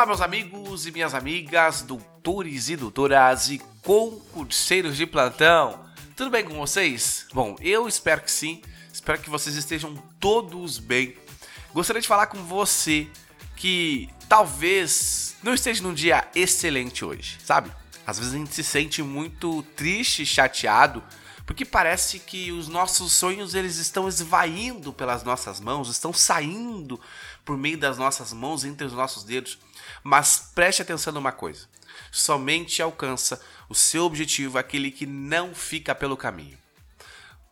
Olá, meus amigos e minhas amigas, doutores e doutoras e concurseiros de plantão. Tudo bem com vocês? Bom, eu espero que sim. Espero que vocês estejam todos bem. Gostaria de falar com você que talvez não esteja num dia excelente hoje, sabe? Às vezes a gente se sente muito triste, chateado, porque parece que os nossos sonhos eles estão esvaindo pelas nossas mãos, estão saindo por meio das nossas mãos, entre os nossos dedos. Mas preste atenção numa coisa: somente alcança o seu objetivo aquele que não fica pelo caminho.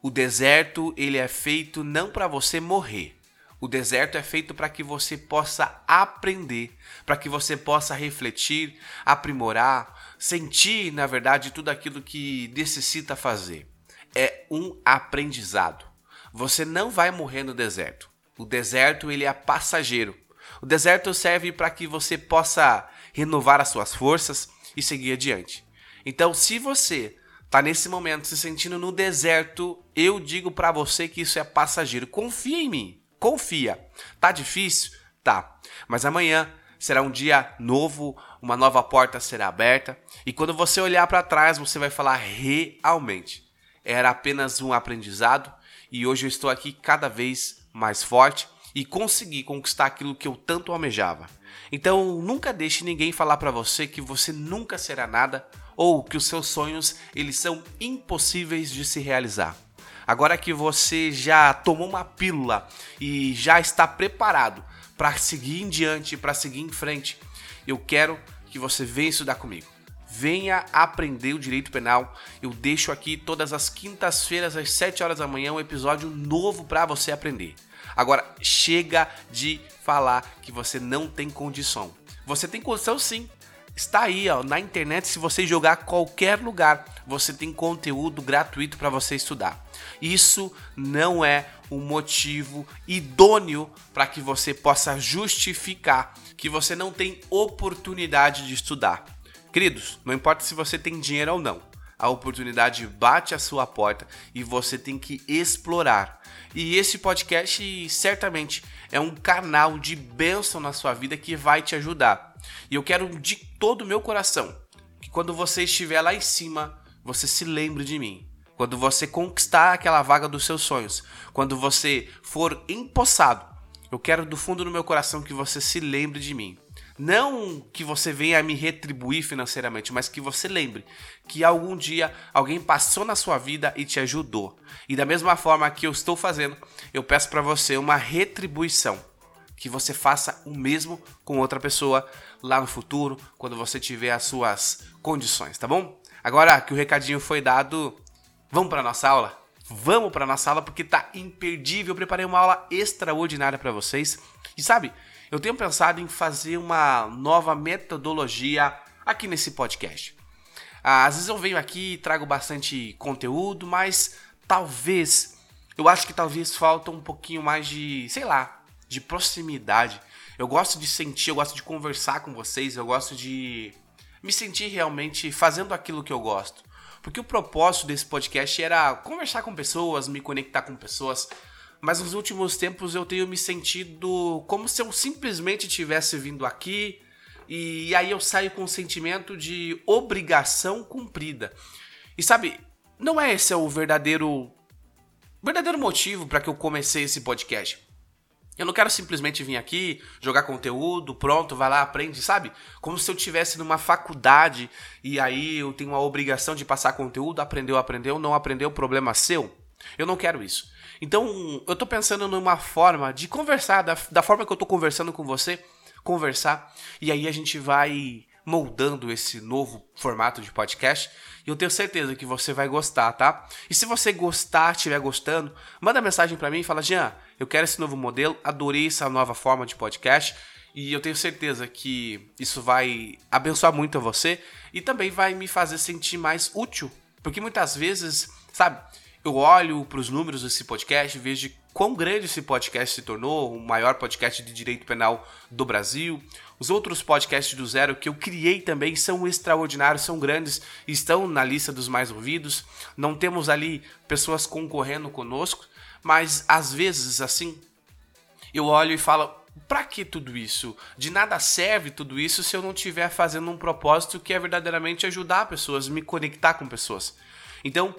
O deserto ele é feito não para você morrer. O deserto é feito para que você possa aprender, para que você possa refletir, aprimorar, sentir, na verdade, tudo aquilo que necessita fazer. É um aprendizado. Você não vai morrer no deserto. O deserto ele é passageiro. O deserto serve para que você possa renovar as suas forças e seguir adiante. Então, se você está nesse momento se sentindo no deserto, eu digo para você que isso é passageiro. Confia em mim. Confia. Tá difícil? Tá. Mas amanhã será um dia novo, uma nova porta será aberta, e quando você olhar para trás, você vai falar realmente era apenas um aprendizado e hoje eu estou aqui cada vez mais forte e consegui conquistar aquilo que eu tanto almejava. Então, nunca deixe ninguém falar para você que você nunca será nada ou que os seus sonhos eles são impossíveis de se realizar. Agora que você já tomou uma pílula e já está preparado para seguir em diante, para seguir em frente, eu quero que você estudar comigo. Venha aprender o direito penal. Eu deixo aqui todas as quintas-feiras às 7 horas da manhã um episódio novo para você aprender. Agora, chega de falar que você não tem condição. Você tem condição sim. Está aí, ó, na internet, se você jogar qualquer lugar, você tem conteúdo gratuito para você estudar. Isso não é um motivo idôneo para que você possa justificar que você não tem oportunidade de estudar. Queridos, não importa se você tem dinheiro ou não, a oportunidade bate à sua porta e você tem que explorar. E esse podcast certamente é um canal de bênção na sua vida que vai te ajudar. E eu quero de todo o meu coração que quando você estiver lá em cima, você se lembre de mim. Quando você conquistar aquela vaga dos seus sonhos, quando você for empossado, eu quero do fundo do meu coração que você se lembre de mim. Não que você venha me retribuir financeiramente, mas que você lembre que algum dia alguém passou na sua vida e te ajudou. E da mesma forma que eu estou fazendo, eu peço para você uma retribuição. Que você faça o mesmo com outra pessoa lá no futuro, quando você tiver as suas condições, tá bom? Agora que o recadinho foi dado, vamos para nossa aula? Vamos para nossa aula porque tá imperdível. Eu preparei uma aula extraordinária para vocês. E sabe, eu tenho pensado em fazer uma nova metodologia aqui nesse podcast. Ah, às vezes eu venho aqui e trago bastante conteúdo, mas talvez, eu acho que talvez falta um pouquinho mais de, sei lá, de proximidade. Eu gosto de sentir, eu gosto de conversar com vocês, eu gosto de me sentir realmente fazendo aquilo que eu gosto. Porque o propósito desse podcast era conversar com pessoas, me conectar com pessoas, mas nos últimos tempos eu tenho me sentido como se eu simplesmente tivesse vindo aqui e aí eu saio com um sentimento de obrigação cumprida. E sabe, não é esse o verdadeiro verdadeiro motivo para que eu comecei esse podcast. Eu não quero simplesmente vir aqui, jogar conteúdo, pronto, vai lá, aprende, sabe? Como se eu tivesse numa faculdade e aí eu tenho a obrigação de passar conteúdo, aprendeu, aprendeu, não aprendeu, problema seu. Eu não quero isso. Então, eu tô pensando numa forma de conversar, da, da forma que eu tô conversando com você, conversar, e aí a gente vai moldando esse novo formato de podcast. E eu tenho certeza que você vai gostar, tá? E se você gostar, estiver gostando, manda mensagem para mim e fala: Jean, eu quero esse novo modelo, adorei essa nova forma de podcast. E eu tenho certeza que isso vai abençoar muito a você e também vai me fazer sentir mais útil. Porque muitas vezes, sabe, eu olho para os números desse podcast vejo quão grande esse podcast se tornou, o maior podcast de direito penal do Brasil. Os outros podcasts do Zero que eu criei também são extraordinários, são grandes, estão na lista dos mais ouvidos. Não temos ali pessoas concorrendo conosco, mas às vezes assim eu olho e falo, Para que tudo isso? De nada serve tudo isso se eu não estiver fazendo um propósito que é verdadeiramente ajudar pessoas, me conectar com pessoas. Então,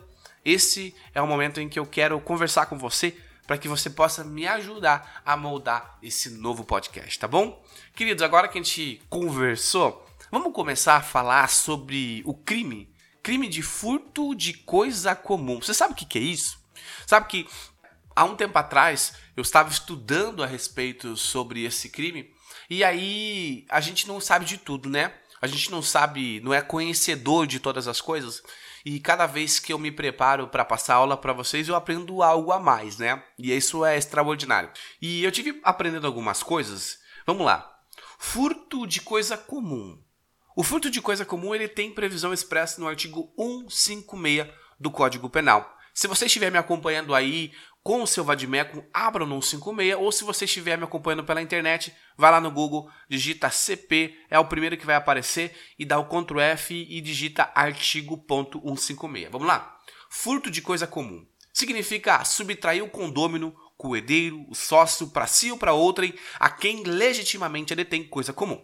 esse é o momento em que eu quero conversar com você para que você possa me ajudar a moldar esse novo podcast, tá bom? Queridos, agora que a gente conversou, vamos começar a falar sobre o crime. Crime de furto de coisa comum. Você sabe o que é isso? Sabe que há um tempo atrás eu estava estudando a respeito sobre esse crime e aí a gente não sabe de tudo, né? A gente não sabe, não é conhecedor de todas as coisas. E cada vez que eu me preparo para passar aula para vocês, eu aprendo algo a mais, né? E isso é extraordinário. E eu tive aprendendo algumas coisas. Vamos lá. Furto de coisa comum. O furto de coisa comum ele tem previsão expressa no artigo 156 do Código Penal. Se você estiver me acompanhando aí com o seu Vadimeco, abra no 156, ou se você estiver me acompanhando pela internet, vai lá no Google, digita CP, é o primeiro que vai aparecer, e dá o Ctrl F e digita artigo.156. Vamos lá? Furto de coisa comum. Significa subtrair o condômino, o herdeiro, o sócio, para si ou para outrem, a quem legitimamente detém coisa comum.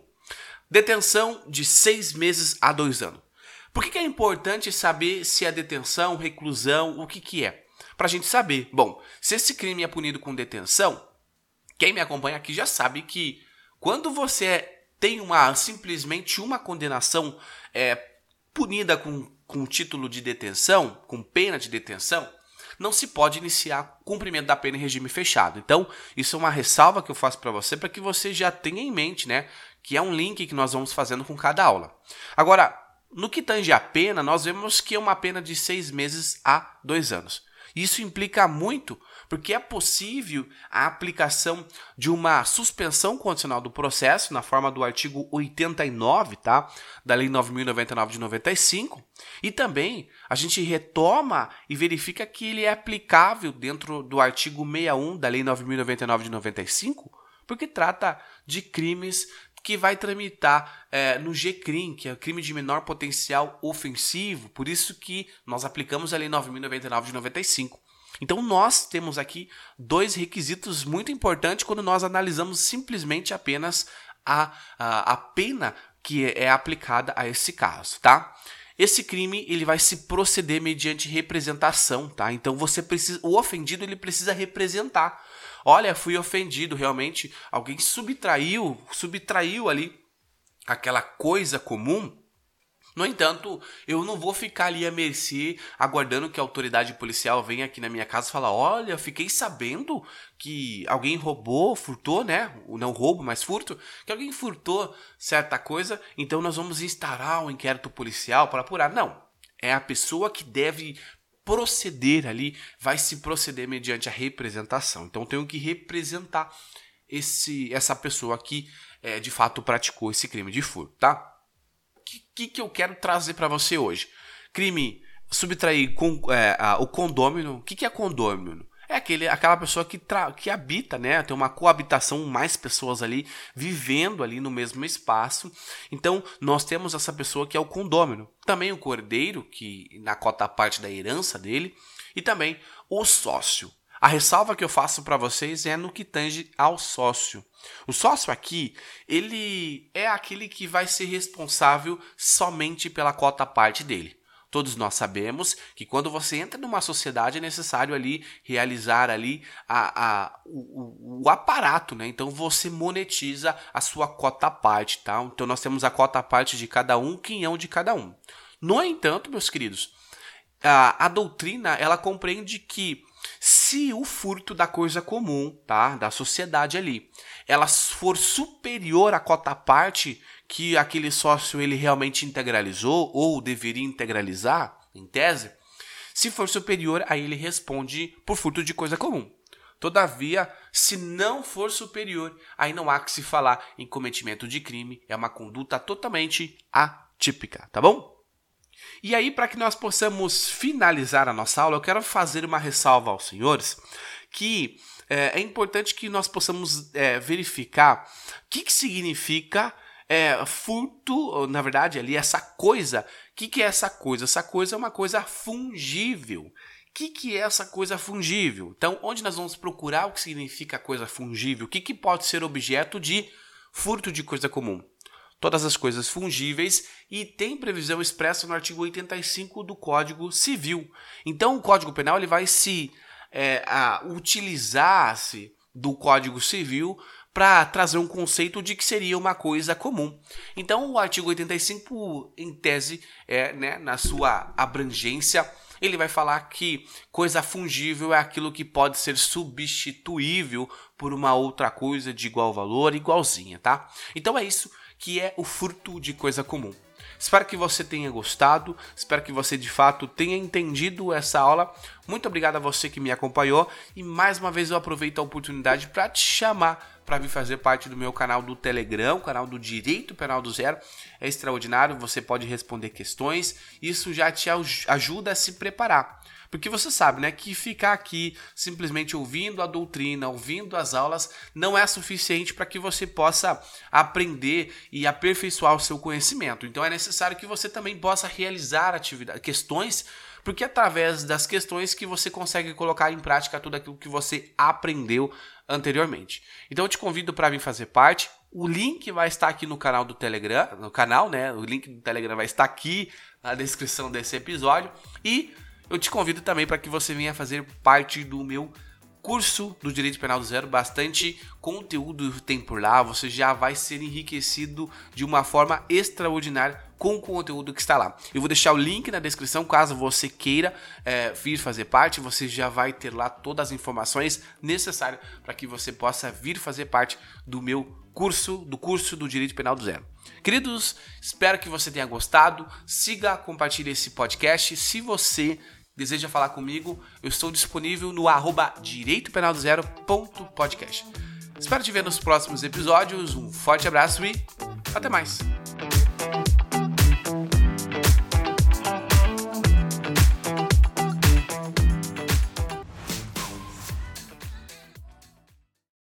Detenção de seis meses a dois anos. Por que, que é importante saber se é detenção, reclusão, o que, que é? Para a gente saber. Bom, se esse crime é punido com detenção, quem me acompanha aqui já sabe que quando você tem uma simplesmente uma condenação é, punida com, com título de detenção, com pena de detenção, não se pode iniciar cumprimento da pena em regime fechado. Então, isso é uma ressalva que eu faço para você para que você já tenha em mente, né, que é um link que nós vamos fazendo com cada aula. Agora, no que tange a pena, nós vemos que é uma pena de seis meses a dois anos. Isso implica muito, porque é possível a aplicação de uma suspensão condicional do processo, na forma do artigo 89, tá? Da Lei 9.099 de 95, e também a gente retoma e verifica que ele é aplicável dentro do artigo 61 da Lei 9.099 de 95, porque trata de crimes que vai tramitar é, no GCRIM, que é o crime de menor potencial ofensivo, por isso que nós aplicamos a Lei 9.099 de 95. Então nós temos aqui dois requisitos muito importantes quando nós analisamos simplesmente apenas a, a, a pena que é aplicada a esse caso, tá? Esse crime ele vai se proceder mediante representação, tá? Então você precisa, o ofendido ele precisa representar olha, fui ofendido, realmente alguém subtraiu, subtraiu ali aquela coisa comum. No entanto, eu não vou ficar ali à mercê, aguardando que a autoridade policial venha aqui na minha casa e fale: Olha, fiquei sabendo que alguém roubou, furtou, né? Não roubo, mas furto, que alguém furtou certa coisa, então nós vamos instaurar um inquérito policial para apurar. Não. É a pessoa que deve proceder ali, vai se proceder mediante a representação. Então, tenho que representar esse, essa pessoa que é, de fato praticou esse crime de furto, tá? O que, que, que eu quero trazer para você hoje? Crime subtrair com, é, a, o condômino. O que, que é condômino? É aquele, aquela pessoa que, tra, que habita, né? Tem uma coabitação, mais pessoas ali vivendo ali no mesmo espaço. Então, nós temos essa pessoa que é o condômino. Também o cordeiro, que na cota parte da herança dele. E também o sócio. A ressalva que eu faço para vocês é no que tange ao sócio. O sócio aqui, ele é aquele que vai ser responsável somente pela cota parte dele. Todos nós sabemos que quando você entra numa sociedade é necessário ali realizar ali a, a, o, o, aparato, né? Então você monetiza a sua cota parte, tá? Então nós temos a cota parte de cada um, quinhão de cada um. No entanto, meus queridos, a, a doutrina ela compreende que se o furto da coisa comum, tá, da sociedade ali, ela for superior à cota parte que aquele sócio ele realmente integralizou ou deveria integralizar, em tese, se for superior, aí ele responde por furto de coisa comum. Todavia, se não for superior, aí não há que se falar em cometimento de crime, é uma conduta totalmente atípica, tá bom? E aí, para que nós possamos finalizar a nossa aula, eu quero fazer uma ressalva aos senhores que é, é importante que nós possamos é, verificar o que, que significa é, furto, na verdade, ali, essa coisa. O que, que é essa coisa? Essa coisa é uma coisa fungível que, que é essa coisa fungível? Então, onde nós vamos procurar o que significa coisa fungível? O que, que pode ser objeto de furto de coisa comum? Todas as coisas fungíveis e tem previsão expressa no artigo 85 do Código Civil. Então, o Código Penal ele vai se é, utilizar-se do Código Civil para trazer um conceito de que seria uma coisa comum. Então, o artigo 85, em tese, é, né, na sua abrangência, ele vai falar que coisa fungível é aquilo que pode ser substituível por uma outra coisa de igual valor, igualzinha, tá? Então é isso que é o furto de coisa comum. Espero que você tenha gostado, espero que você de fato tenha entendido essa aula. Muito obrigado a você que me acompanhou e mais uma vez eu aproveito a oportunidade para te chamar para vir fazer parte do meu canal do Telegram, canal do Direito Penal do Zero. É extraordinário, você pode responder questões, isso já te ajuda a se preparar. Porque você sabe, né, que ficar aqui simplesmente ouvindo a doutrina, ouvindo as aulas, não é suficiente para que você possa aprender e aperfeiçoar o seu conhecimento. Então é necessário que você também possa realizar atividades, questões, porque é através das questões que você consegue colocar em prática tudo aquilo que você aprendeu anteriormente. Então eu te convido para vir fazer parte. O link vai estar aqui no canal do Telegram, no canal, né? O link do Telegram vai estar aqui na descrição desse episódio e eu te convido também para que você venha fazer parte do meu curso do Direito Penal do Zero, bastante conteúdo tem por lá, você já vai ser enriquecido de uma forma extraordinária com o conteúdo que está lá. Eu vou deixar o link na descrição, caso você queira é, vir fazer parte, você já vai ter lá todas as informações necessárias para que você possa vir fazer parte do meu curso, do curso do Direito Penal do Zero. Queridos, espero que você tenha gostado. Siga, compartilhe esse podcast. Se você deseja falar comigo, eu estou disponível no arroba direitopenaldozero.podcast. Espero te ver nos próximos episódios. Um forte abraço e até mais!